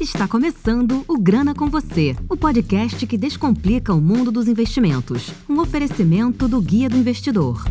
Está começando o Grana com Você, o podcast que descomplica o mundo dos investimentos. Um oferecimento do Guia do Investidor.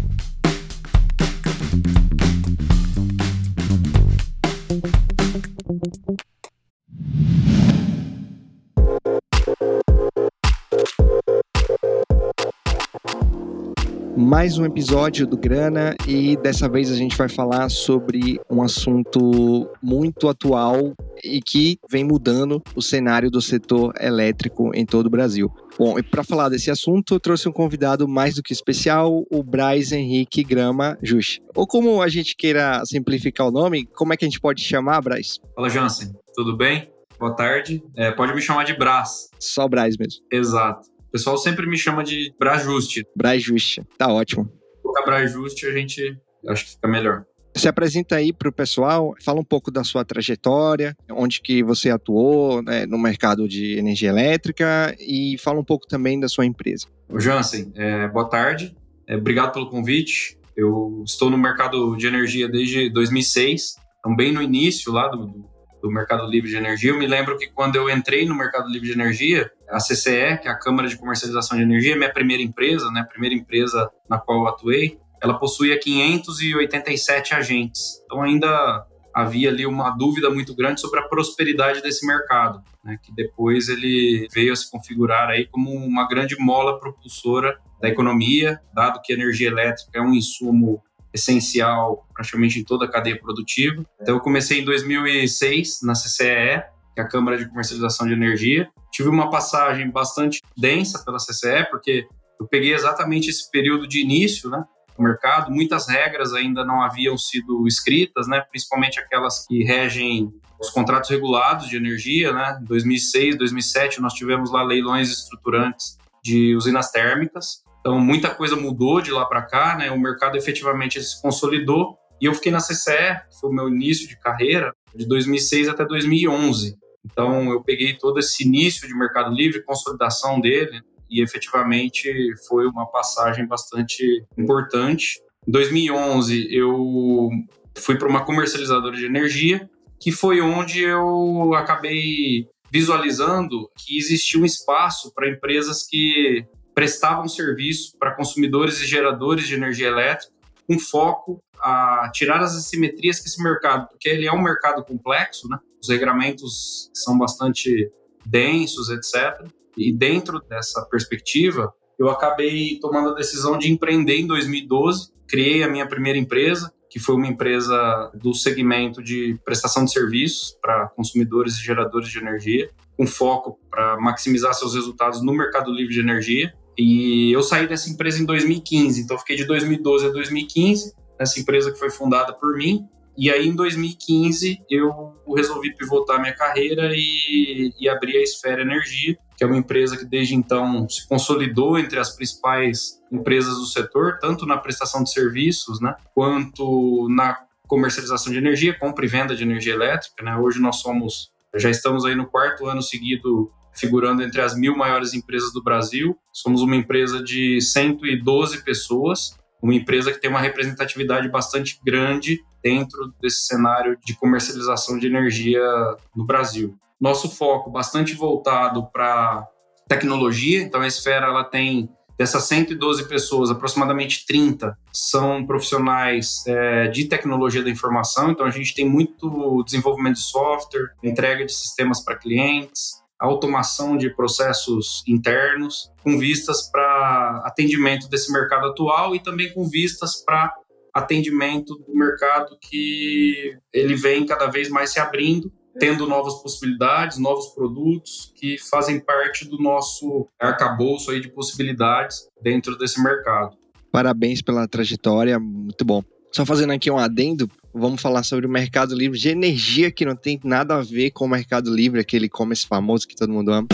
Mais um episódio do Grana e dessa vez a gente vai falar sobre um assunto muito atual e que vem mudando o cenário do setor elétrico em todo o Brasil. Bom, e para falar desse assunto, eu trouxe um convidado mais do que especial, o Braz Henrique Grama Jus. Ou como a gente queira simplificar o nome, como é que a gente pode chamar, Braz? Fala, Jansen. Tudo bem? Boa tarde. É, pode me chamar de Brás. Só Braz mesmo. Exato. O pessoal sempre me chama de Brajuste. Brajuste, tá ótimo. Colocar Brajuste a gente acho que fica melhor. Se apresenta aí para o pessoal, fala um pouco da sua trajetória, onde que você atuou né, no mercado de energia elétrica e fala um pouco também da sua empresa. O Jansen, é, boa tarde, é, obrigado pelo convite. Eu estou no mercado de energia desde 2006, também no início lá do, do do Mercado Livre de Energia. Eu me lembro que quando eu entrei no Mercado Livre de Energia, a CCE, que é a Câmara de Comercialização de Energia, minha primeira empresa, né, primeira empresa na qual eu atuei, ela possuía 587 agentes. Então ainda havia ali uma dúvida muito grande sobre a prosperidade desse mercado, né, que depois ele veio a se configurar aí como uma grande mola propulsora da economia, dado que a energia elétrica é um insumo essencial praticamente em toda a cadeia produtiva. Então eu comecei em 2006 na CCE, que é a Câmara de Comercialização de Energia. Tive uma passagem bastante densa pela CCE, porque eu peguei exatamente esse período de início, né? do mercado, muitas regras ainda não haviam sido escritas, né, principalmente aquelas que regem os contratos regulados de energia, né? Em 2006, 2007 nós tivemos lá leilões estruturantes de usinas térmicas. Então, muita coisa mudou de lá para cá, né? O mercado efetivamente se consolidou e eu fiquei na CCE, que foi o meu início de carreira, de 2006 até 2011. Então, eu peguei todo esse início de mercado livre, consolidação dele, e efetivamente foi uma passagem bastante importante. Em 2011, eu fui para uma comercializadora de energia, que foi onde eu acabei visualizando que existia um espaço para empresas que prestavam serviço para consumidores e geradores de energia elétrica, com foco a tirar as assimetrias que esse mercado, porque ele é um mercado complexo, né? Os regramentos são bastante densos, etc. E dentro dessa perspectiva, eu acabei tomando a decisão de empreender em 2012. Criei a minha primeira empresa, que foi uma empresa do segmento de prestação de serviços para consumidores e geradores de energia, com foco para maximizar seus resultados no mercado livre de energia. E eu saí dessa empresa em 2015, então fiquei de 2012 a 2015 nessa empresa que foi fundada por mim. E aí, em 2015, eu resolvi pivotar minha carreira e, e abrir a Esfera Energia, que é uma empresa que desde então se consolidou entre as principais empresas do setor, tanto na prestação de serviços, né, quanto na comercialização de energia, compra e venda de energia elétrica. Né? Hoje nós somos, já estamos aí no quarto ano seguido figurando entre as mil maiores empresas do Brasil. Somos uma empresa de 112 pessoas, uma empresa que tem uma representatividade bastante grande dentro desse cenário de comercialização de energia no Brasil. Nosso foco bastante voltado para tecnologia, então a Esfera ela tem dessas 112 pessoas, aproximadamente 30 são profissionais é, de tecnologia da informação, então a gente tem muito desenvolvimento de software, entrega de sistemas para clientes, automação de processos internos, com vistas para atendimento desse mercado atual e também com vistas para atendimento do mercado que ele vem cada vez mais se abrindo, tendo novas possibilidades, novos produtos que fazem parte do nosso arcabouço aí de possibilidades dentro desse mercado. Parabéns pela trajetória, muito bom. Só fazendo aqui um adendo, vamos falar sobre o Mercado Livre de energia, que não tem nada a ver com o Mercado Livre, aquele e-commerce famoso que todo mundo ama.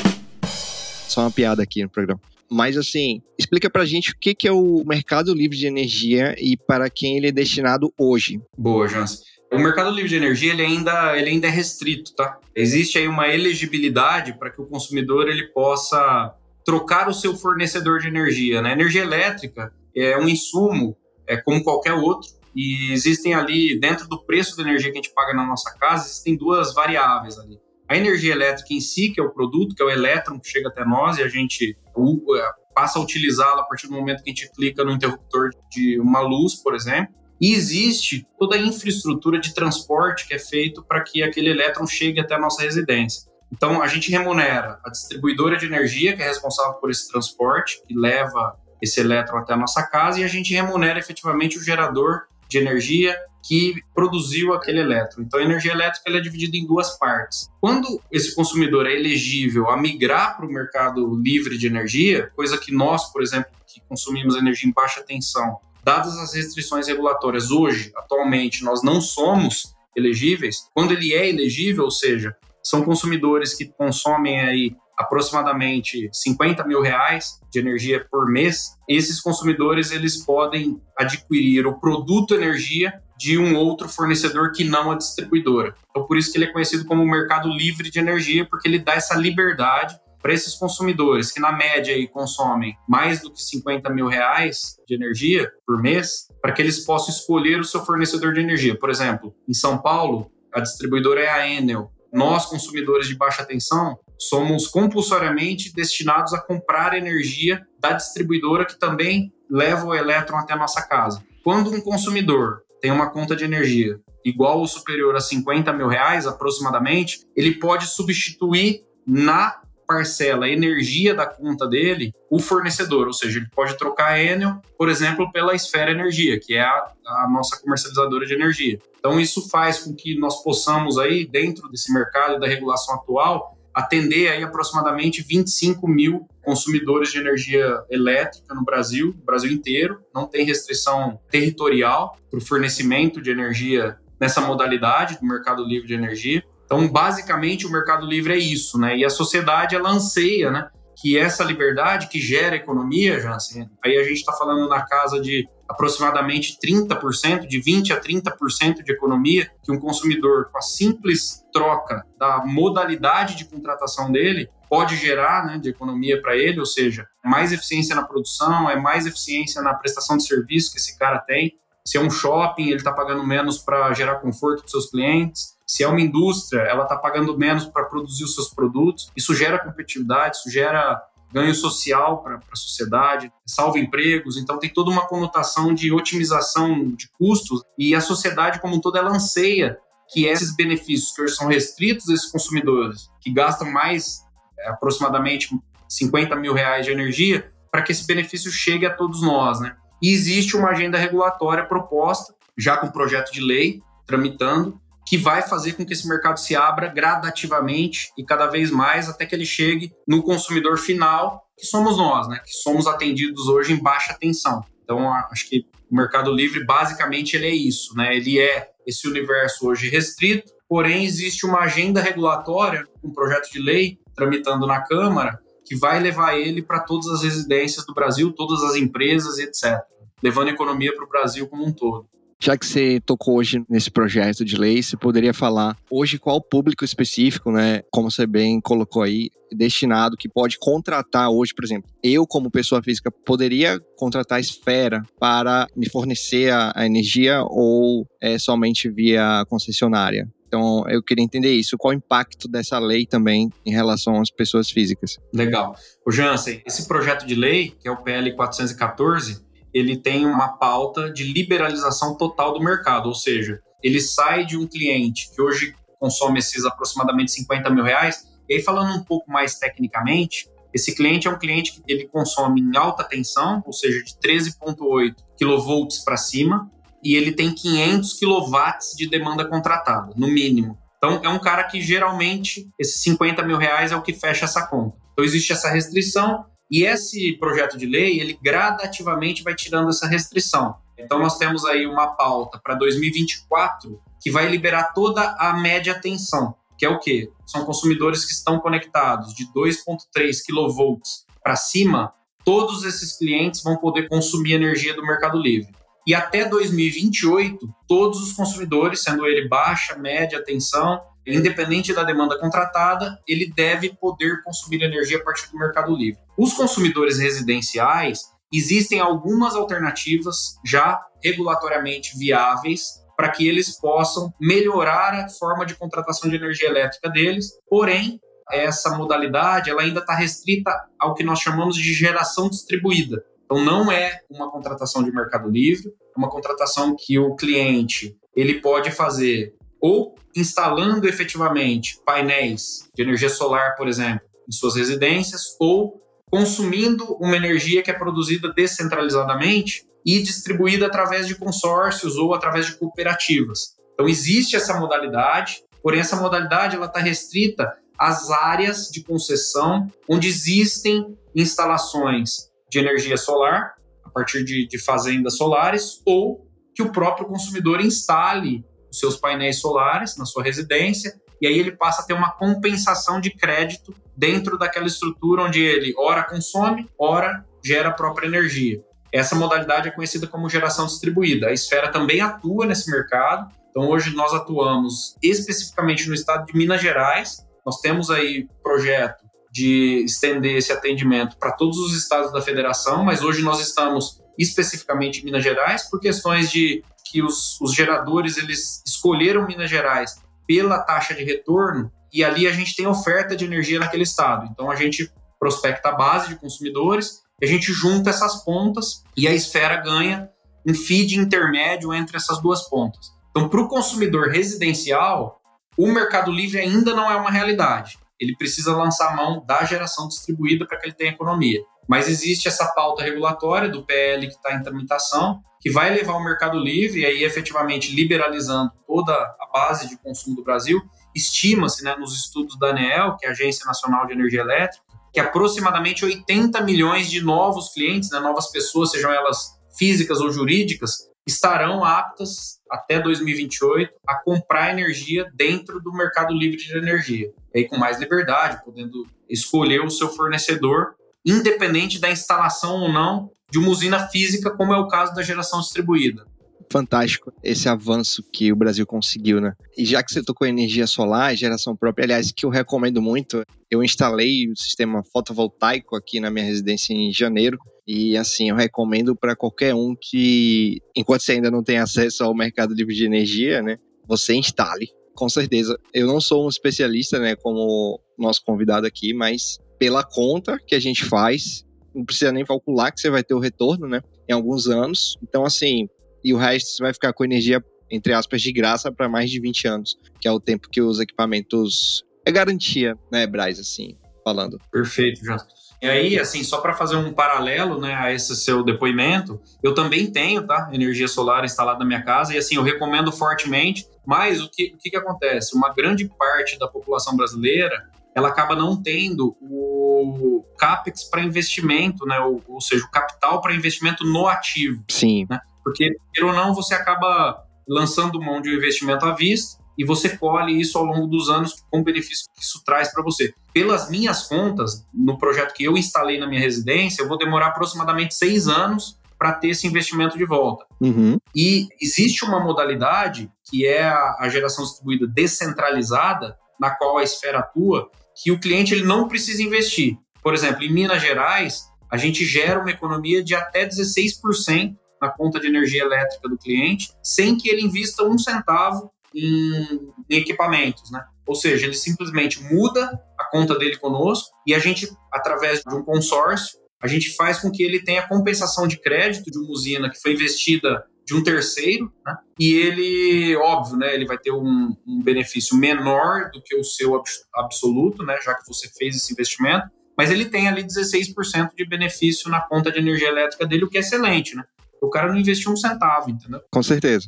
Só uma piada aqui no programa. Mas assim, explica pra gente o que, é o Mercado Livre de Energia e para quem ele é destinado hoje. Boa, Jans. O mercado livre de energia ele ainda, ele ainda é restrito, tá? Existe aí uma elegibilidade para que o consumidor ele possa trocar o seu fornecedor de energia. Né? Energia elétrica é um insumo, é como qualquer outro, e existem ali, dentro do preço da energia que a gente paga na nossa casa, existem duas variáveis ali. A energia elétrica em si, que é o produto, que é o elétron que chega até nós e a gente é, passa a utilizá-la a partir do momento que a gente clica no interruptor de uma luz, por exemplo. E existe toda a infraestrutura de transporte que é feito para que aquele elétron chegue até a nossa residência. Então, a gente remunera a distribuidora de energia, que é responsável por esse transporte, que leva esse elétron até a nossa casa, e a gente remunera efetivamente o gerador de energia que produziu aquele elétron. Então, a energia elétrica é dividida em duas partes. Quando esse consumidor é elegível a migrar para o mercado livre de energia, coisa que nós, por exemplo, que consumimos energia em baixa tensão, dadas as restrições regulatórias hoje, atualmente, nós não somos elegíveis. Quando ele é elegível, ou seja, são consumidores que consomem aí aproximadamente 50 mil reais de energia por mês, esses consumidores eles podem adquirir o produto energia de um outro fornecedor que não a distribuidora. Então, por isso que ele é conhecido como mercado livre de energia, porque ele dá essa liberdade para esses consumidores que, na média, aí, consomem mais do que 50 mil reais de energia por mês, para que eles possam escolher o seu fornecedor de energia. Por exemplo, em São Paulo, a distribuidora é a Enel. Nós, consumidores de baixa tensão, somos compulsoriamente destinados a comprar energia da distribuidora que também leva o elétron até a nossa casa. Quando um consumidor tem uma conta de energia igual ou superior a 50 mil reais aproximadamente, ele pode substituir na parcela energia da conta dele o fornecedor, ou seja, ele pode trocar a Enel, por exemplo, pela Esfera Energia, que é a, a, nossa comercializadora de energia. Então isso faz com que nós possamos aí dentro desse mercado da regulação atual atender aí aproximadamente 25 mil consumidores de energia elétrica no Brasil, no Brasil inteiro. Não tem restrição territorial para o fornecimento de energia nessa modalidade do mercado livre de energia. Então, basicamente, o mercado livre é isso, né? E a sociedade, ela anseia, né? Que essa liberdade que gera economia, Jansen, aí a gente está falando na casa de aproximadamente 30%, de 20% a 30% de economia que um consumidor, com a simples troca da modalidade de contratação dele, pode gerar né, de economia para ele, ou seja, mais eficiência na produção, é mais eficiência na prestação de serviço que esse cara tem. Se é um shopping, ele está pagando menos para gerar conforto para seus clientes. Se é uma indústria, ela está pagando menos para produzir os seus produtos. Isso gera competitividade, isso gera ganho social para a sociedade, salva empregos, então tem toda uma conotação de otimização de custos e a sociedade como um todo ela anseia que esses benefícios que hoje são restritos a esses consumidores, que gastam mais é, aproximadamente 50 mil reais de energia, para que esse benefício chegue a todos nós, né? E existe uma agenda regulatória proposta, já com projeto de lei tramitando, que vai fazer com que esse mercado se abra gradativamente e cada vez mais até que ele chegue no consumidor final, que somos nós, né? Que somos atendidos hoje em baixa tensão. Então, acho que o Mercado Livre, basicamente, ele é isso, né? Ele é esse universo hoje restrito, porém existe uma agenda regulatória, um projeto de lei tramitando na Câmara, que vai levar ele para todas as residências do Brasil, todas as empresas, etc., levando a economia para o Brasil como um todo. Já que você tocou hoje nesse projeto de lei, você poderia falar hoje qual público específico, né? Como você bem colocou aí, destinado que pode contratar hoje, por exemplo, eu como pessoa física poderia contratar a Esfera para me fornecer a, energia ou é somente via concessionária? Então, eu queria entender isso. Qual o impacto dessa lei também em relação às pessoas físicas? Legal. O Jansen, esse projeto de lei, que é o PL 414, ele tem uma pauta de liberalização total do mercado, ou seja, ele sai de um cliente que hoje consome esses aproximadamente 50 mil reais, e aí falando um pouco mais tecnicamente, esse cliente é um cliente que ele consome em alta tensão, ou seja, de 13,8 kV para cima, e ele tem 500 kW de demanda contratada, no mínimo. Então, é um cara que geralmente esses 50 mil reais é o que fecha essa conta. Então, existe essa restrição, e esse projeto de lei, ele gradativamente vai tirando essa restrição. Então nós temos aí uma pauta para 2024 que vai liberar toda a média tensão, que é o quê? São consumidores que estão conectados de 2.3 kV para cima, todos esses clientes vão poder consumir energia do Mercado Livre. E até 2028, todos os consumidores, sendo ele baixa, média, tensão, independente da demanda contratada, ele deve poder consumir energia a partir do Mercado Livre. Os consumidores residenciais, existem algumas alternativas já regulatoriamente viáveis para que eles possam melhorar a forma de contratação de energia elétrica deles. Porém, essa modalidade ela ainda está restrita ao que nós chamamos de geração distribuída. Então, não é uma contratação de mercado livre, é uma contratação que o cliente ele pode fazer ou instalando efetivamente painéis de energia solar, por exemplo, em suas residências, ou consumindo uma energia que é produzida descentralizadamente e distribuída através de consórcios ou através de cooperativas. Então existe essa modalidade, porém essa modalidade ela está restrita às áreas de concessão onde existem instalações de energia solar a partir de, de fazendas solares ou que o próprio consumidor instale os seus painéis solares na sua residência e aí ele passa a ter uma compensação de crédito dentro daquela estrutura onde ele ora consome, ora gera a própria energia. Essa modalidade é conhecida como geração distribuída. A Esfera também atua nesse mercado. Então hoje nós atuamos especificamente no estado de Minas Gerais. Nós temos aí projeto de estender esse atendimento para todos os estados da federação, mas hoje nós estamos especificamente em Minas Gerais por questões de que os, os geradores eles escolheram Minas Gerais pela taxa de retorno e ali a gente tem oferta de energia naquele estado. Então a gente prospecta a base de consumidores, a gente junta essas pontas e a esfera ganha um feed intermédio entre essas duas pontas. Então, para o consumidor residencial, o Mercado Livre ainda não é uma realidade. Ele precisa lançar a mão da geração distribuída para que ele tenha economia. Mas existe essa pauta regulatória do PL que está em tramitação, que vai levar o Mercado Livre, e aí efetivamente liberalizando toda a base de consumo do Brasil. Estima-se, né, nos estudos da ANEEL, que é a Agência Nacional de Energia Elétrica, que aproximadamente 80 milhões de novos clientes, né, novas pessoas, sejam elas físicas ou jurídicas, estarão aptas até 2028 a comprar energia dentro do mercado livre de energia. E aí com mais liberdade, podendo escolher o seu fornecedor independente da instalação ou não de uma usina física, como é o caso da geração distribuída. Fantástico esse avanço que o Brasil conseguiu, né? E já que você tocou energia solar, geração própria, aliás, que eu recomendo muito, eu instalei o sistema fotovoltaico aqui na minha residência em janeiro. E assim, eu recomendo para qualquer um que, enquanto você ainda não tem acesso ao mercado livre de energia, né, você instale. Com certeza. Eu não sou um especialista, né, como nosso convidado aqui, mas pela conta que a gente faz, não precisa nem calcular que você vai ter o retorno, né? Em alguns anos. Então, assim, e o resto você vai ficar com energia, entre aspas, de graça para mais de 20 anos, que é o tempo que os equipamentos. É garantia, né, Braz, assim, falando. Perfeito, João. E aí, assim, só para fazer um paralelo, né, a esse seu depoimento, eu também tenho, tá, energia solar instalada na minha casa e assim eu recomendo fortemente. Mas o que, o que, que acontece? Uma grande parte da população brasileira ela acaba não tendo o capex para investimento, né? Ou, ou, seja, o capital para investimento no ativo. Sim. Né? Porque, queira ou não, você acaba lançando mão de um investimento à vista e você colhe isso ao longo dos anos com o benefício que isso traz para você. Pelas minhas contas, no projeto que eu instalei na minha residência, eu vou demorar aproximadamente seis anos para ter esse investimento de volta. Uhum. E existe uma modalidade que é a, a geração distribuída descentralizada, na qual a esfera atua, que o cliente ele não precisa investir. Por exemplo, em Minas Gerais, a gente gera uma economia de até 16% na conta de energia elétrica do cliente, sem que ele invista um centavo em, em equipamentos, né? Ou seja, ele simplesmente muda a conta dele conosco e a gente, através de um consórcio, a gente faz com que ele tenha compensação de crédito de uma usina que foi investida de um terceiro, né? e ele, óbvio, né, ele vai ter um, um, benefício menor do que o seu absoluto, né, já que você fez esse investimento, mas ele tem ali 16% de benefício na conta de energia elétrica dele, o que é excelente, né? O cara não investiu um centavo, entendeu? Com certeza.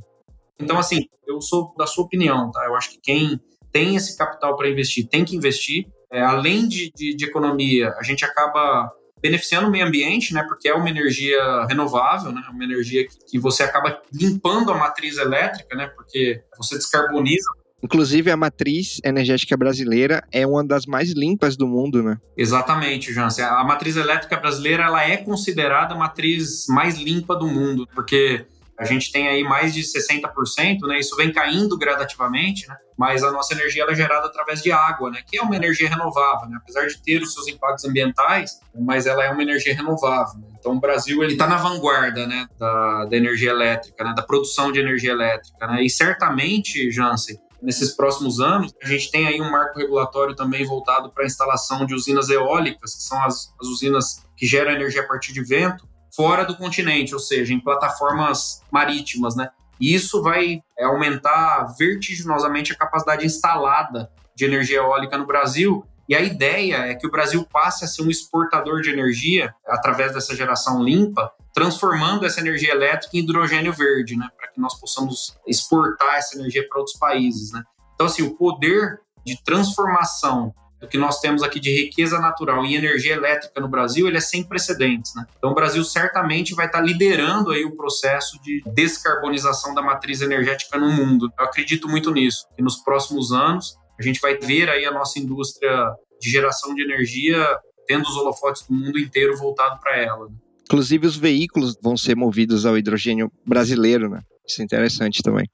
Então, assim, eu sou da sua opinião, tá? Eu acho que quem tem esse capital para investir tem que investir. É, além de, de, de economia, a gente acaba beneficiando o meio ambiente, né? Porque é uma energia renovável, né? Uma energia que, que você acaba limpando a matriz elétrica, né? Porque você descarboniza Inclusive, a matriz energética brasileira é uma das mais limpas do mundo, né? Exatamente, Jansen. A matriz elétrica brasileira ela é considerada a matriz mais limpa do mundo, porque A gente tem aí mais de 60%, né? Isso vem caindo gradativamente, né? Mas a nossa energia é gerada através de água, né? Que é uma energia renovável, né? Apesar de ter os seus impactos ambientais, mas ela é uma energia renovável. Né? Então o Brasil ele está na vanguarda, né? Da, da energia elétrica, né? Da produção de energia elétrica, né? E certamente, Jansen, nesses próximos anos. A gente tem aí um marco regulatório também voltado para a instalação de usinas eólicas, que são as, as usinas que geram energia a partir de vento, fora do continente, ou seja, em plataformas marítimas, né? E isso vai é, aumentar vertiginosamente a capacidade instalada de energia eólica no Brasil. E a ideia é que o Brasil passe a ser um exportador de energia através dessa geração limpa, transformando essa energia elétrica em hidrogênio verde, né, para que nós possamos exportar essa energia para outros países, né. Então, assim, o poder de transformação do que nós temos aqui de riqueza natural em energia elétrica no Brasil, ele é sem precedentes, né? Então o Brasil certamente vai estar liderando aí o processo de descarbonização da matriz energética no mundo. Eu acredito muito nisso. E nos próximos anos a gente vai ver aí a nossa indústria de geração de energia tendo os holofotes do mundo inteiro voltado para ela. Né? Inclusive os veículos vão ser movidos ao hidrogênio brasileiro, né? Isso é interessante também.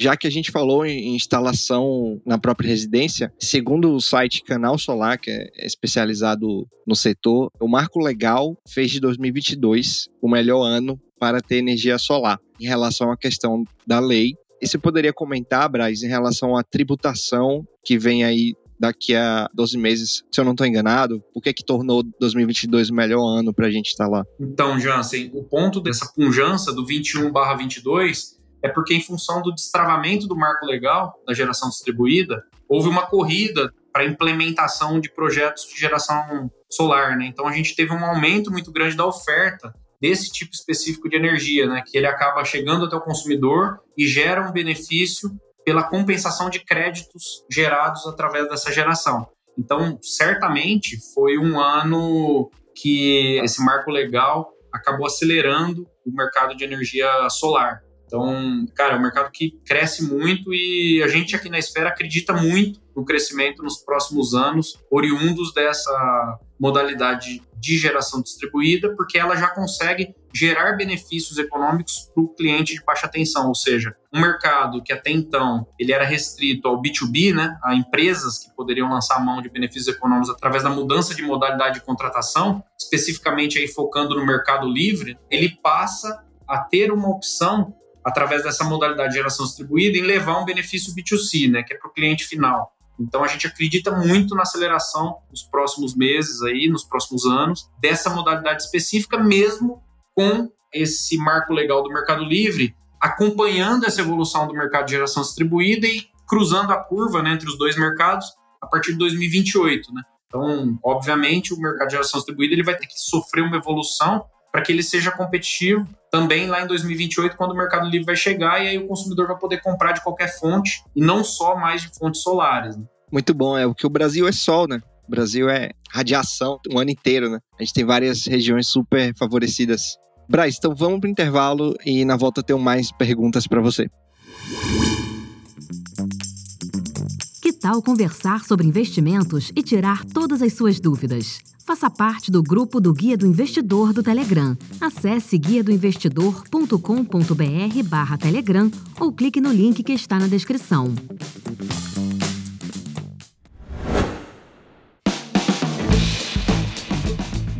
Já que a gente falou em instalação na própria residência, segundo o site Canal Solar, que é especializado no setor, o marco legal fez de 2022 o melhor ano para ter energia solar, em relação à questão da lei. E você poderia comentar, Braz, em relação à tributação que vem aí daqui a 12 meses, se eu não estou enganado, por que que tornou 2022 o melhor ano para a gente estar lá? Então, Jansen, o ponto dessa punjança do 21/22 é porque, em função do destravamento do marco legal da geração distribuída, houve uma corrida para implementação de projetos de geração solar. Né? Então, a gente teve um aumento muito grande da oferta desse tipo específico de energia, né? que ele acaba chegando até o consumidor e gera um benefício pela compensação de créditos gerados através dessa geração. Então, certamente foi um ano que esse marco legal acabou acelerando o mercado de energia solar. Então, cara, é um mercado que cresce muito e a gente aqui na Esfera acredita muito no crescimento nos próximos anos, oriundos dessa modalidade de geração distribuída, porque ela já consegue gerar benefícios econômicos para o cliente de baixa tensão, ou seja, um mercado que até então ele era restrito ao B2B, né, a empresas que poderiam lançar a mão de benefícios econômicos através da mudança de modalidade de contratação, especificamente aí focando no mercado livre, ele passa a ter uma opção através dessa modalidade de geração distribuída, em levar um benefício B2C, né, que é para o cliente final. Então a gente acredita muito na aceleração nos próximos meses aí, nos próximos anos, dessa modalidade específica, mesmo com esse marco legal do Mercado Livre, acompanhando essa evolução do mercado de geração distribuída e cruzando a curva né, entre os dois mercados a partir de 2028. Né? Então, obviamente, o mercado de geração distribuída ele vai ter que sofrer uma evolução para que ele seja competitivo também lá em 2028, quando o Mercado Livre vai chegar e aí o consumidor vai poder comprar de qualquer fonte e não só mais de fontes solares. Né? Muito bom, é o que o Brasil é sol, né? O Brasil é radiação o ano inteiro, né? A gente tem várias regiões super favorecidas. Braz, então vamos para o intervalo e na volta tenho mais perguntas para você. Que tal conversar sobre investimentos e tirar todas as suas dúvidas? Faça parte do grupo do Guia do Investidor do Telegram. Acesse guiadoinvestidor.com.br barra Telegram ou clique no link que está na descrição.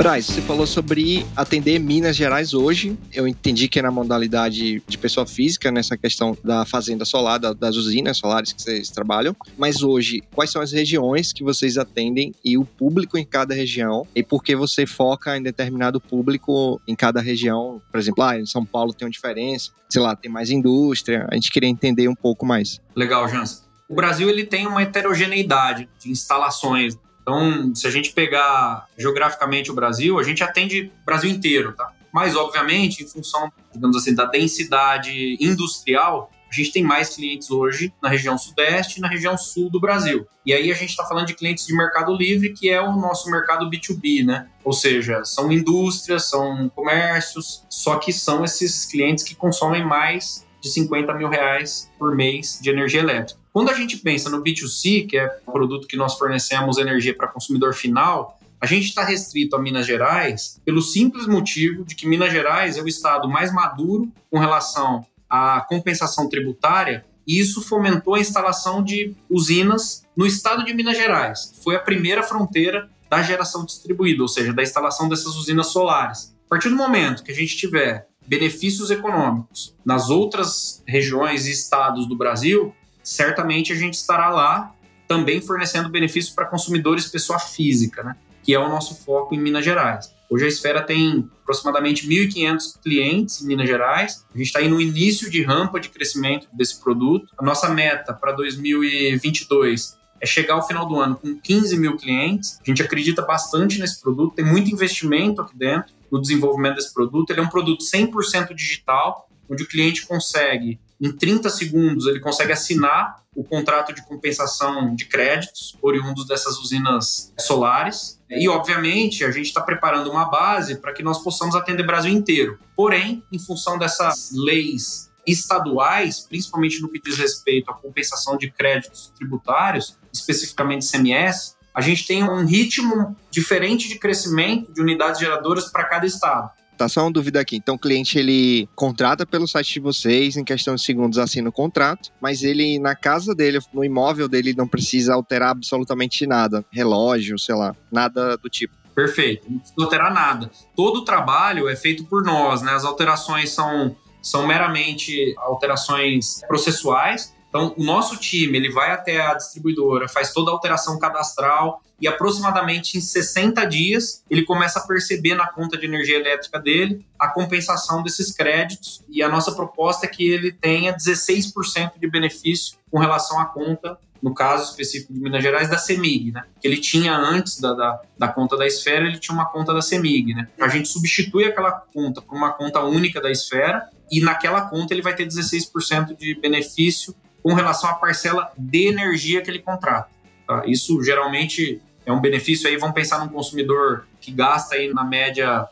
Braz, você falou sobre atender Minas Gerais hoje. Eu entendi que é na modalidade de pessoa física, nessa questão da fazenda solar, das usinas solares que vocês trabalham. Mas hoje, quais são as regiões que vocês atendem e o público em cada região? E por que você foca em determinado público em cada região? Por exemplo, ah, em São Paulo tem uma diferença, sei lá, tem mais indústria. A gente queria entender um pouco mais. Legal, Jans. O Brasil ele tem uma heterogeneidade de instalações então, se a gente pegar geograficamente o Brasil, a gente atende o Brasil inteiro, tá? Mas, obviamente, em função, digamos assim, da densidade industrial, a gente tem mais clientes hoje na região sudeste e na região sul do Brasil. E aí a gente está falando de clientes de mercado livre, que é o nosso mercado B2B, né? Ou seja, são indústrias, são comércios, só que são esses clientes que consomem mais de 50 mil reais por mês de energia elétrica. Quando a gente pensa no B2C, que é o produto que nós fornecemos energia para consumidor final, A gente está restrito a Minas Gerais pelo simples motivo de que Minas Gerais é o estado mais maduro com relação à compensação tributária e isso fomentou a instalação de usinas no estado de Minas Gerais. Foi a primeira fronteira da geração distribuída, ou seja, da instalação dessas usinas solares. A partir do momento que a gente tiver benefícios econômicos nas outras regiões e estados do Brasil, certamente a gente estará lá também fornecendo benefícios para consumidores pessoa física, né? que é o nosso foco em Minas Gerais. Hoje a Esfera tem aproximadamente 1.500 clientes em Minas Gerais. A gente está aí no início de rampa de crescimento desse produto. A nossa meta para 2022 é chegar ao final do ano com 15 mil clientes. A gente acredita bastante nesse produto, tem muito investimento aqui dentro no desenvolvimento desse produto. Ele é um produto 100% digital, onde o cliente consegue em 30 segundos ele consegue assinar o contrato de compensação de créditos oriundos dessas usinas solares. E, obviamente, a gente está preparando uma base para que nós possamos atender o Brasil inteiro. Porém, em função dessas leis estaduais, principalmente no que diz respeito à compensação de créditos tributários, especificamente CMS, a gente tem um ritmo diferente de crescimento de unidades geradoras para cada estado. Tá só uma dúvida aqui. Então, o cliente ele contrata pelo site de vocês, em questão de segundos assina o contrato, mas ele na casa dele, no imóvel dele, não precisa alterar absolutamente nada, relógio, sei lá, nada do tipo. Perfeito, não precisa alterar nada. Todo o trabalho é feito por nós, né? As alterações são, são meramente alterações processuais. Então, o nosso time ele vai até a distribuidora, faz toda a alteração cadastral, e aproximadamente em 60 dias ele começa a perceber na conta de energia elétrica dele a compensação desses créditos e a nossa proposta é que ele tenha 16% de benefício com relação à conta, no caso específico de Minas Gerais, da CEMIG, né? Que ele tinha antes da, da, da conta da esfera, ele tinha uma conta da CEMIG, né? A gente substitui aquela conta por uma conta única da esfera e naquela conta ele vai ter 16% de benefício com relação à parcela de energia que ele contrata. Tá? Isso geralmente é um benefício aí, vamos pensar num consumidor que gasta aí na média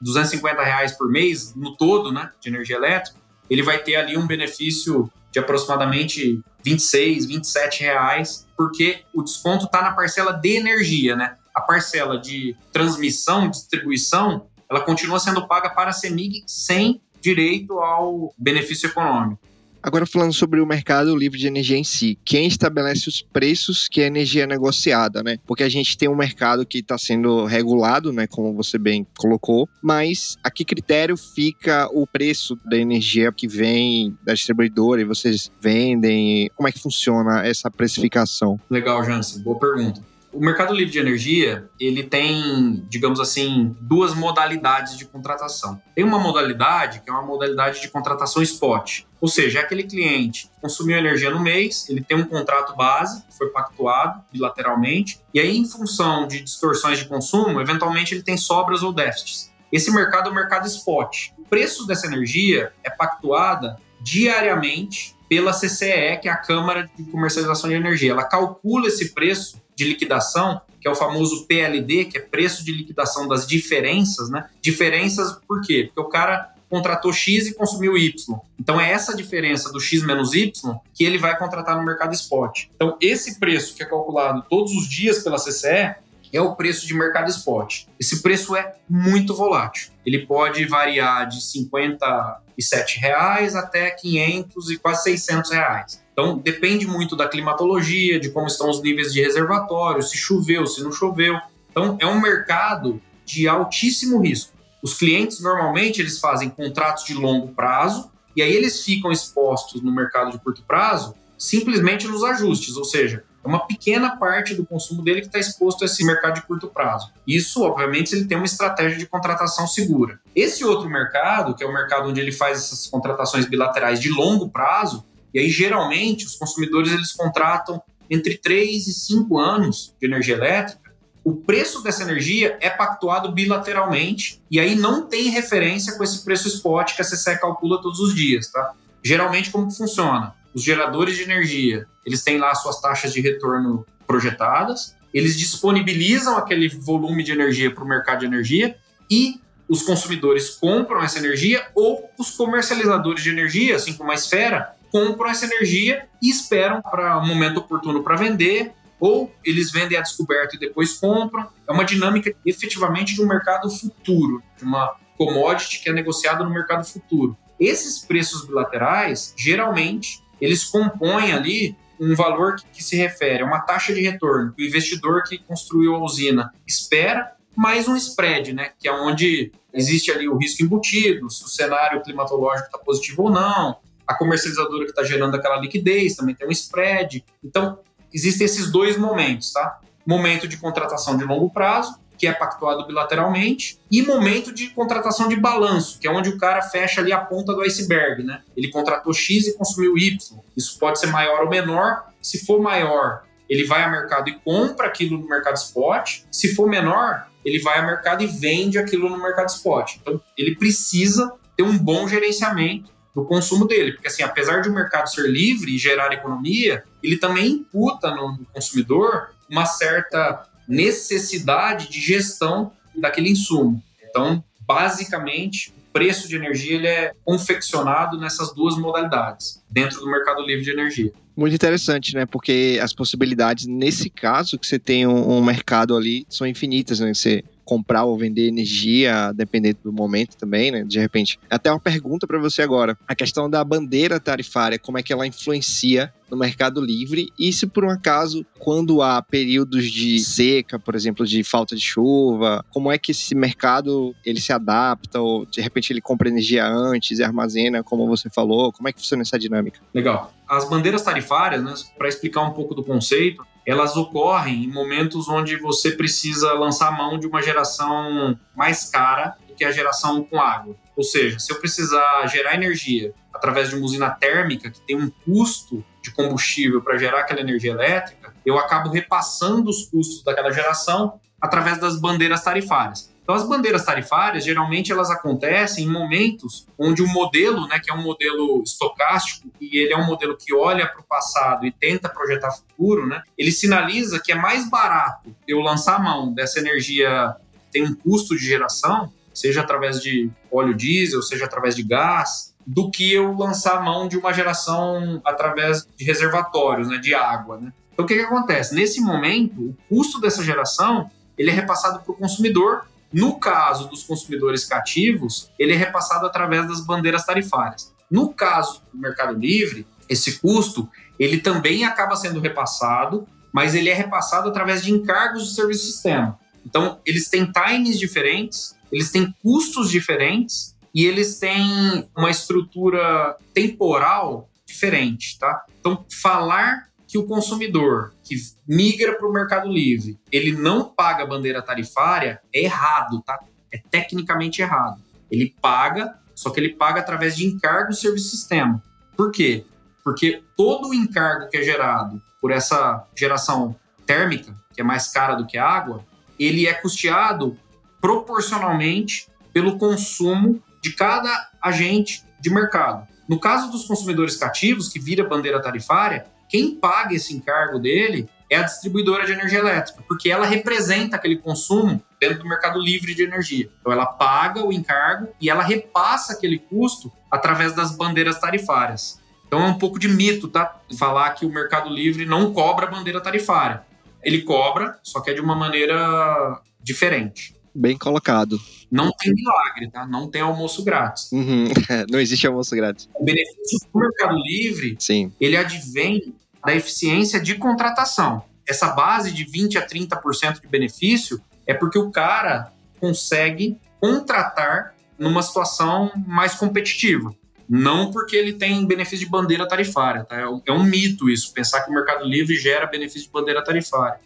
250 reais por mês no todo, né, de energia elétrica, ele vai ter ali um benefício de aproximadamente 26, 27 reais, porque o desconto está na parcela de energia, né? A parcela de transmissão, distribuição, ela continua sendo paga para a CEMIG sem direito ao benefício econômico. Agora falando sobre o mercado livre de energia em si, quem estabelece os preços que a energia é negociada, né? Porque a gente tem um mercado que está sendo regulado, né? Como você bem colocou, mas a que critério fica o preço da energia que vem da distribuidora e vocês vendem? Como é que funciona essa precificação? Legal, Jansen, boa pergunta. O mercado livre de energia, ele tem, digamos assim, duas modalidades de contratação. Tem uma modalidade que é uma modalidade de contratação spot, ou seja, é aquele cliente consumiu energia no mês, ele tem um contrato base, que foi pactuado bilateralmente, e aí em função de distorções de consumo, eventualmente ele tem sobras ou déficits. Esse mercado é o mercado spot. O preço dessa energia é pactuada diariamente pela CCE, que é a Câmara de Comercialização de Energia. Ela calcula esse preço de liquidação, que é o famoso PLD, que é preço de liquidação das diferenças, né? Diferenças por quê? Porque o cara contratou X e consumiu Y. Então é essa diferença do X menos Y que ele vai contratar no mercado spot. Então esse preço que é calculado todos os dias pela CCE é o preço de mercado spot. Esse preço é muito volátil. Ele pode variar de 57 reais até 500 e quase 600 reais. Então, depende muito da climatologia, de como estão os níveis de reservatório, se choveu, se não choveu. Então, é um mercado de altíssimo risco. Os clientes, normalmente, eles fazem contratos de longo prazo e aí eles ficam expostos no mercado de curto prazo simplesmente nos ajustes, ou seja, é uma pequena parte do consumo dele que está exposto a esse mercado de curto prazo. Isso, obviamente, ele tem uma estratégia de contratação segura. Esse outro mercado, que é o mercado onde ele faz essas contratações bilaterais de longo prazo, e aí, geralmente, os consumidores eles contratam entre 3 e 5 anos de energia elétrica. O preço dessa energia é pactuado bilateralmente e aí não tem referência com esse preço spot que a CCE calcula todos os dias, tá? Geralmente, como que funciona? Os geradores de energia, eles têm lá suas taxas de retorno projetadas, eles disponibilizam aquele volume de energia para o mercado de energia e os consumidores compram essa energia ou os comercializadores de energia, assim como a Esfera, compram essa energia e esperam para um momento oportuno para vender ou eles vendem a descoberto e depois compram. É uma dinâmica efetivamente de um mercado futuro, de uma commodity que é negociada no mercado futuro. Esses preços bilaterais, geralmente, eles compõem ali um valor que, que se refere a uma taxa de retorno que o investidor que construiu a usina espera, mais um spread, né, que é onde existe ali o risco embutido, se o cenário climatológico está positivo ou não, a comercializadora que está gerando aquela liquidez também tem um spread. Então, existem esses dois momentos, tá? Momento de contratação de longo prazo, que é pactuado bilateralmente, e momento de contratação de balanço, que é onde o cara fecha ali a ponta do iceberg, né? Ele contratou X e consumiu Y. Isso pode ser maior ou menor. Se for maior, ele vai ao mercado e compra aquilo no mercado spot. Se for menor, ele vai ao mercado e vende aquilo no mercado spot. Então, ele precisa ter um bom gerenciamento do consumo dele, porque assim, apesar de o mercado ser livre e gerar economia, ele também imputa no consumidor uma certa necessidade de gestão daquele insumo. Então, basicamente, o preço de energia ele é confeccionado nessas duas modalidades, dentro do mercado livre de energia. Muito interessante, né? Porque as possibilidades, nesse caso, que você tem um, um mercado ali, são infinitas, né? Você comprar ou vender energia, dependendo do momento também, né? De repente. Até uma pergunta para você agora. A questão da bandeira tarifária, como é que ela influencia no mercado livre e se por um acaso, quando há períodos de seca, por exemplo, de falta de chuva, como é que esse mercado ele se adapta ou de repente ele compra energia antes e armazena, como você falou, como é que funciona essa dinâmica? Legal. As bandeiras tarifárias, né, para explicar um pouco do conceito, elas ocorrem em momentos onde você precisa lançar mão de uma geração mais cara do que a geração com água. Ou seja, se eu precisar gerar energia através de uma usina térmica que tem um custo de combustível para gerar aquela energia elétrica, eu acabo repassando os custos daquela geração através das bandeiras tarifárias. Então, as bandeiras tarifárias, geralmente, elas acontecem em momentos onde o modelo, né, que é um modelo estocástico, e ele é um modelo que olha para o passado e tenta projetar futuro, né, ele sinaliza que é mais barato eu lançar a mão dessa energia que tem um custo de geração, seja através de óleo diesel, seja através de gás, do que eu lançar a mão de uma geração através de reservatórios, né, de água. Né? Então, o que, que acontece? Nesse momento, o custo dessa geração ele é repassado para o consumidor no caso dos consumidores cativos, ele é repassado através das bandeiras tarifárias. No caso do Mercado Livre, esse custo ele também acaba sendo repassado, mas ele é repassado através de encargos de serviço sistema. Então, eles têm times diferentes, eles têm custos diferentes e eles têm uma estrutura temporal diferente, tá? Então, falar que o consumidor que migra para o Mercado Livre, ele não paga bandeira tarifária, é errado, tá? É tecnicamente errado. Ele paga, só que ele paga através de encargo serviço sistema. Por quê? Porque todo o encargo que é gerado por essa geração térmica, que é mais cara do que a água, ele é custeado proporcionalmente pelo consumo de cada agente de mercado. No caso dos consumidores cativos, que vira bandeira tarifária, quem paga esse encargo dele é a distribuidora de energia elétrica, porque ela representa aquele consumo dentro do mercado livre de energia. Então ela paga o encargo e ela repassa aquele custo através das bandeiras tarifárias. Então é um pouco de mito, tá? Falar que o mercado livre não cobra bandeira tarifária. Ele cobra, só que é de uma maneira diferente. Bem colocado. Não tem milagre, tá? Não tem almoço grátis. Uhum. Não existe almoço grátis. O benefício do Mercado Livre, Sim. ele advém da eficiência de contratação. Essa base de 20 a 30% de benefício é porque o cara consegue contratar numa situação mais competitiva. Não porque ele tem benefício de bandeira tarifária, tá? É um mito isso, pensar que o Mercado Livre gera benefício de bandeira tarifária.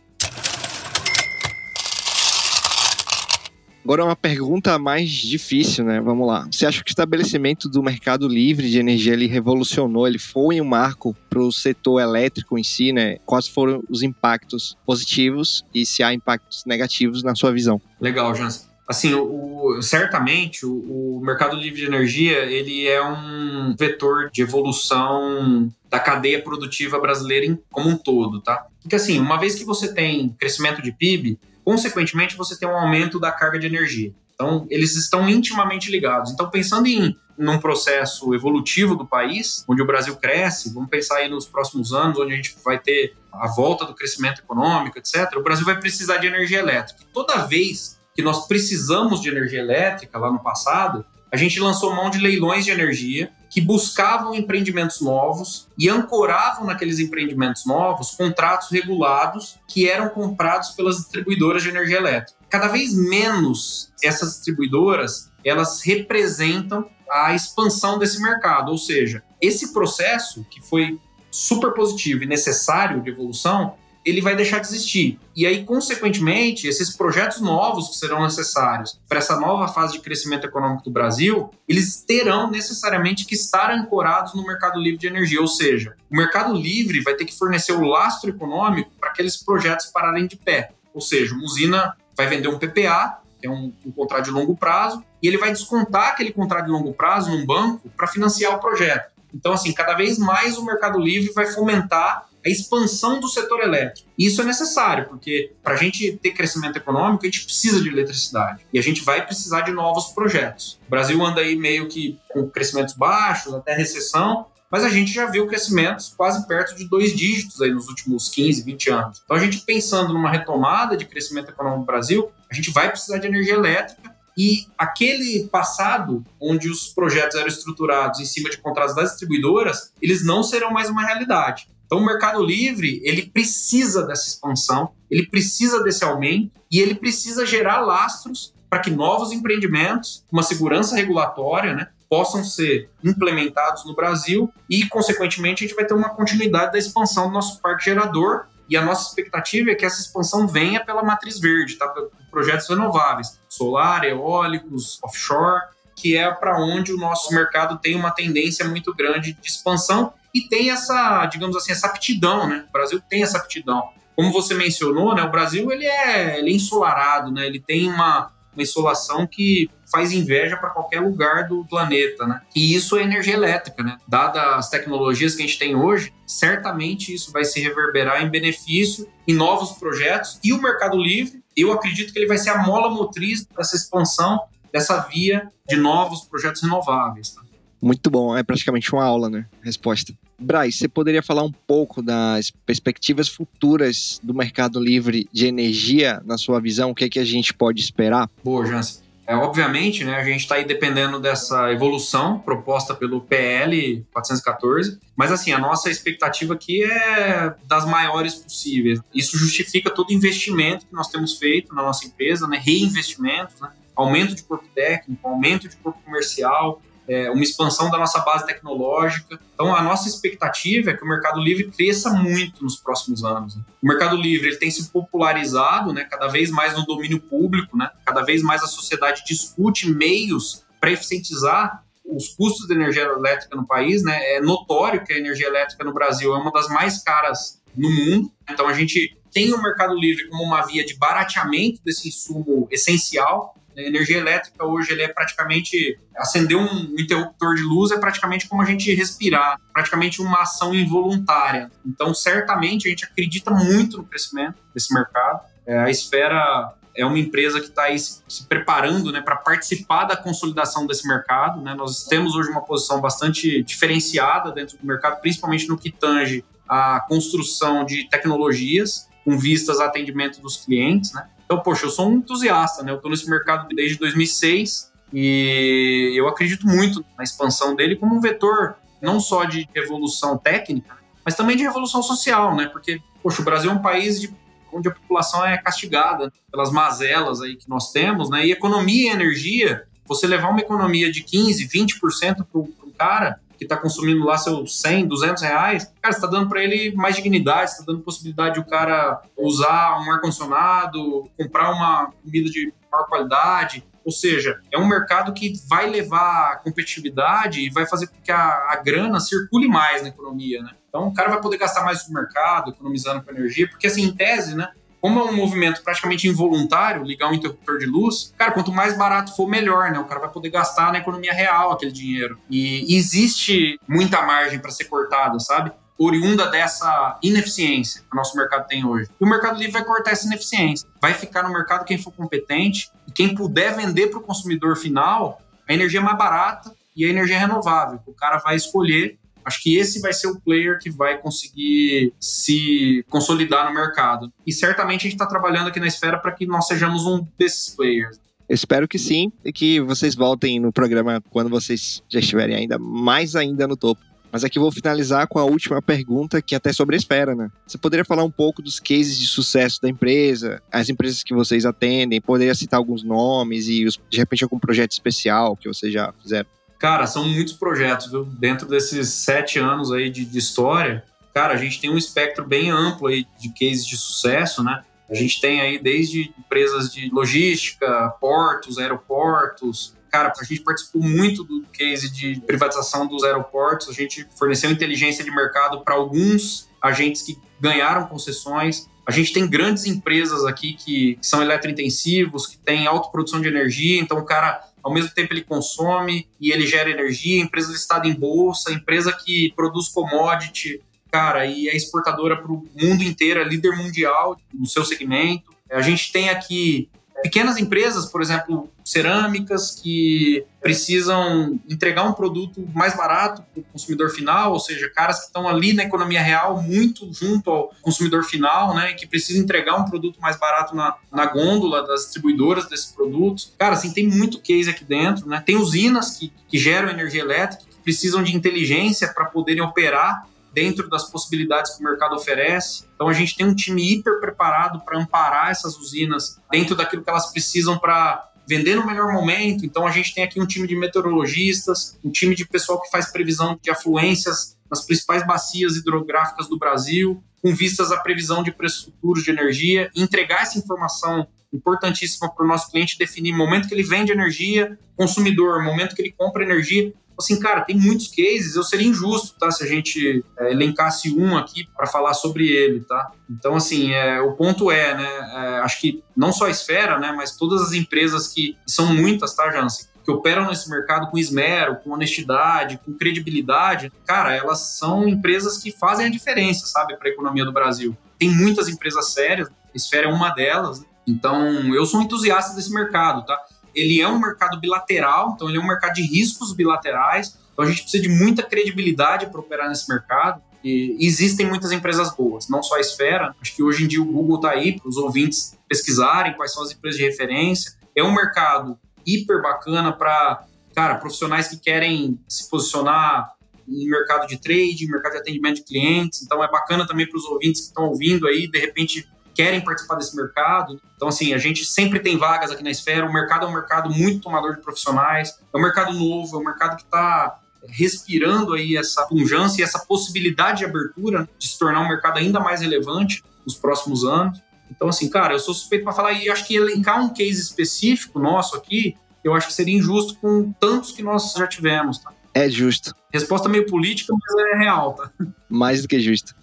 Agora uma pergunta mais difícil, né? Vamos lá. Você acha que o estabelecimento do mercado livre de energia ele revolucionou, ele foi um marco para o setor elétrico em si, né? Quais foram os impactos positivos e se há impactos negativos na sua visão? Legal, Jans. Assim, o, certamente o, o mercado livre de energia ele é um vetor de evolução da cadeia produtiva brasileira como um todo, tá? Porque assim, uma vez que você tem crescimento de PIB, consequentemente, você tem um aumento da carga de energia. Então, eles estão intimamente ligados. Então, pensando em num processo evolutivo do país, onde o Brasil cresce, vamos pensar aí nos próximos anos, onde a gente vai ter a volta do crescimento econômico, etc., o Brasil vai precisar de energia elétrica. Toda vez que nós precisamos de energia elétrica lá no passado, a gente lançou mão de leilões de energia que buscavam empreendimentos novos e ancoravam naqueles empreendimentos novos contratos regulados que eram comprados pelas distribuidoras de energia elétrica. Cada vez menos essas distribuidoras elas representam a expansão desse mercado, ou seja, esse processo que foi super positivo e necessário de evolução, ele vai deixar de existir. E aí, consequentemente, esses projetos novos que serão necessários para essa nova fase de crescimento econômico do Brasil, eles terão necessariamente que estar ancorados no mercado livre de energia. Ou seja, o mercado livre vai ter que fornecer o lastro econômico para aqueles projetos pararem de pé. Ou seja, uma usina vai vender um PPA, que é um, um contrato de longo prazo, e ele vai descontar aquele contrato de longo prazo num banco para financiar o projeto. Então, assim, cada vez mais o mercado livre vai fomentar a expansão do setor elétrico. Isso é necessário, porque para a gente ter crescimento econômico, a gente precisa de eletricidade. E a gente vai precisar de novos projetos. O Brasil anda aí meio que com crescimentos baixos, até recessão, mas a gente já viu crescimentos quase perto de dois dígitos aí nos últimos 15, 20 anos. Então, a gente pensando numa retomada de crescimento econômico no Brasil, a gente vai precisar de energia elétrica e aquele passado, onde os projetos eram estruturados em cima de contratos das distribuidoras, eles não serão mais uma realidade. Então, o Mercado Livre, ele precisa dessa expansão, ele precisa desse aumento e ele precisa gerar lastros para que novos empreendimentos, uma segurança regulatória, né, possam ser implementados no Brasil e, consequentemente, a gente vai ter uma continuidade da expansão do nosso parque gerador. E a nossa expectativa é que essa expansão venha pela matriz verde, tá? Por projetos renováveis, solar, eólicos, offshore, que é para onde o nosso mercado tem uma tendência muito grande de expansão e tem essa, digamos assim, essa aptidão, né? O Brasil tem essa aptidão. Como você mencionou, né? O Brasil ele é, ele é ensolarado, né? Ele tem uma, uma insolação que faz inveja para qualquer lugar do planeta, né? E isso é energia elétrica, né? Dadas as tecnologias que a gente tem hoje, certamente isso vai se reverberar em benefício em novos projetos e o Mercado Livre, eu acredito que ele vai ser a mola motriz dessa expansão dessa via de novos projetos renováveis. Tá? Muito bom, é praticamente uma aula, né? Resposta. Braz, você poderia falar um pouco das perspectivas futuras do mercado livre de energia, na sua visão? O que, é que a gente pode esperar? Boa, Jansen. É, obviamente, né, a gente está aí dependendo dessa evolução proposta pelo PL 414, mas assim, a nossa expectativa aqui é das maiores possíveis. Isso justifica todo investimento que nós temos feito na nossa empresa, né, reinvestimentos, né, aumento de corpo técnico, aumento de corpo comercial, é, uma expansão da nossa base tecnológica. Então, a nossa expectativa é que o Mercado Livre cresça muito nos próximos anos. Né? O Mercado Livre ele tem se popularizado né, cada vez mais no domínio público, né? cada vez mais a sociedade discute meios para eficientizar os custos de energia elétrica no país. Né? É notório que a energia elétrica no Brasil é uma das mais caras no mundo. Então, a gente tem o Mercado Livre como uma via de barateamento desse insumo essencial energia elétrica hoje ele é praticamente acender um interruptor de luz é praticamente como a gente respirar, praticamente uma ação involuntária. Então, certamente a gente acredita muito no crescimento desse mercado. É, a esfera é uma empresa que está aí se, se, preparando né, para participar da consolidação desse mercado. Né? Nós temos hoje uma posição bastante diferenciada dentro do mercado, principalmente no que tange a construção de tecnologias com vistas a atendimento dos clientes. Né? Então, poxa, eu sou um entusiasta, né? Eu estou nesse mercado desde 2006 e eu acredito muito na expansão dele como um vetor não só de revolução técnica, mas também de revolução social, né? Porque, poxa, o Brasil é um país de, onde a população é castigada pelas mazelas aí que nós temos, né? E economia e energia, você levar uma economia de 15, 20% para o cara, que está consumindo lá seus 100, 200 reais, cara, você está dando para ele mais dignidade, está dando possibilidade de o cara usar um ar-condicionado, comprar uma comida de maior qualidade. Ou seja, é um mercado que vai levar competitividade e vai fazer com que a, a grana circule mais na economia, né? Então o cara vai poder gastar mais no mercado, economizando com energia, porque assim, em tese, né? Como é um movimento praticamente involuntário, ligar um interruptor de luz, cara, quanto mais barato for, melhor, né? O cara vai poder gastar na economia real aquele dinheiro. E existe muita margem para ser cortada, sabe? oriunda dessa ineficiência que o nosso mercado tem hoje. E o Mercado Livre vai cortar essa ineficiência. Vai ficar no mercado quem for competente e quem puder vender para o consumidor final a energia mais barata e a energia renovável. O cara vai escolher. Acho que esse vai ser o player que vai conseguir se consolidar no mercado. E certamente a gente está trabalhando aqui na esfera para que nós sejamos um desses players. Espero que sim e que vocês voltem no programa quando vocês já estiverem ainda mais ainda no topo. Mas aqui vou finalizar com a última pergunta, que é até sobre a esfera, né? Você poderia falar um pouco dos cases de sucesso da empresa, as empresas que vocês atendem, poderia citar alguns nomes e de repente algum projeto especial que vocês já fizeram? Cara, são muitos projetos, viu? Dentro desses sete anos aí de, de história, cara, a gente tem um espectro bem amplo aí de cases de sucesso, né? A gente tem aí desde empresas de logística, portos, aeroportos, Cara, a gente participou muito do case de privatização dos aeroportos, a gente forneceu inteligência de mercado para alguns agentes que ganharam concessões. A gente tem grandes empresas aqui que, são eletrointensivos, que têm autoprodução de energia, então o cara ao mesmo tempo ele consome e ele gera energia, empresa listada em bolsa, empresa que produz commodity, cara, e é exportadora para o mundo inteiro, é líder mundial no seu segmento. A gente tem aqui pequenas empresas, por exemplo, cerâmicas, que precisam entregar um produto mais barato para o consumidor final, ou seja, caras que estão ali na economia real, muito junto ao consumidor final, né, que precisam entregar um produto mais barato na, na gôndola das distribuidoras desses produtos. Cara, assim, tem muito case aqui dentro, né? Tem usinas que, que geram energia elétrica, que precisam de inteligência para poderem operar dentro das possibilidades que o mercado oferece. Então a gente tem um time hiper preparado para amparar essas usinas dentro daquilo que elas precisam para vender no melhor momento. Então a gente tem aqui um time de meteorologistas, um time de pessoal que faz previsão de afluências nas principais bacias hidrográficas do Brasil, com vistas à previsão de preços futuros de energia, e entregar essa informação importantíssima para o nosso cliente definir momento que ele vende energia, consumidor, momento que ele compra energia, assim, cara, tem muitos cases, eu seria injusto, tá? Se a gente é, elencasse um aqui para falar sobre ele, tá? Então, assim, é, o ponto é, né? É, acho que não só a esfera, né? Mas todas as empresas que são muitas, tá, Jansen? Que operam nesse mercado com esmero, com honestidade, com credibilidade, cara, elas são empresas que fazem a diferença, sabe, para a economia do Brasil. Tem muitas empresas sérias, a esfera é uma delas, né? Então, eu sou um entusiasta desse mercado, tá? Ele é um mercado bilateral, então ele é um mercado de riscos bilaterais. Então a gente precisa de muita credibilidade para operar nesse mercado. E existem muitas empresas boas, não só a Esfera. Acho que hoje em dia o Google está aí para os ouvintes pesquisarem quais são as empresas de referência. É um mercado hiper bacana para, cara, profissionais que querem se posicionar em mercado de trade, mercado de atendimento de clientes. Então é bacana também para os ouvintes que estão ouvindo aí, de repente querem participar desse mercado. Então, assim, a gente sempre tem vagas aqui na esfera. O mercado é um mercado muito tomador de profissionais, é um mercado novo, é um mercado que está respirando aí essa punjância e essa possibilidade de abertura de se tornar um mercado ainda mais relevante nos próximos anos. Então, assim, cara, eu sou suspeito para falar e acho que elencar um case específico nosso aqui, eu acho que seria injusto com tantos que nós já tivemos, tá? É justo. Resposta meio política, mas é real, tá? Mais do que justo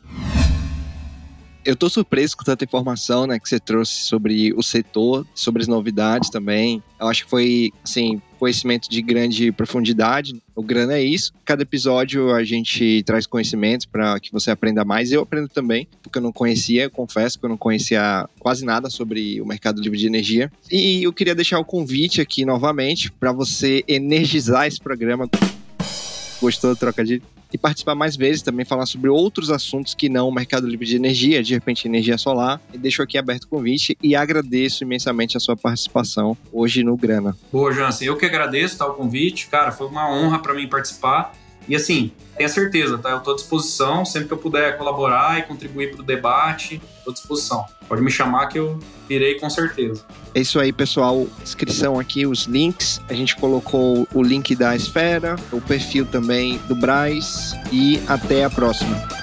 eu tô surpreso com tanta informação, né, que você trouxe sobre o setor, sobre as novidades também. Eu acho que foi, assim, conhecimento de grande profundidade. O grana é isso. Cada episódio a gente traz conhecimentos para que você aprenda mais. Eu aprendo também, porque eu não conhecia, confesso que eu não conhecia quase nada sobre o mercado livre de energia. E eu queria deixar o convite aqui novamente para você energizar esse programa. Gostou do trocadilho? E participar mais vezes, também falar sobre outros assuntos que não o mercado livre de energia, de repente energia solar. E deixo aqui aberto o convite e agradeço imensamente a sua participação hoje no Grana. Boa, Jansen, eu que agradeço tá, o convite, cara, foi uma honra para mim participar. E assim, tenha certeza, tá? Eu estou à disposição, sempre que eu puder colaborar e contribuir para o debate, estou à disposição. Pode me chamar que eu irei com certeza. É isso aí, pessoal. Inscrição aqui, os links. A gente colocou o link da Esfera, o perfil também do Braz e até a próxima.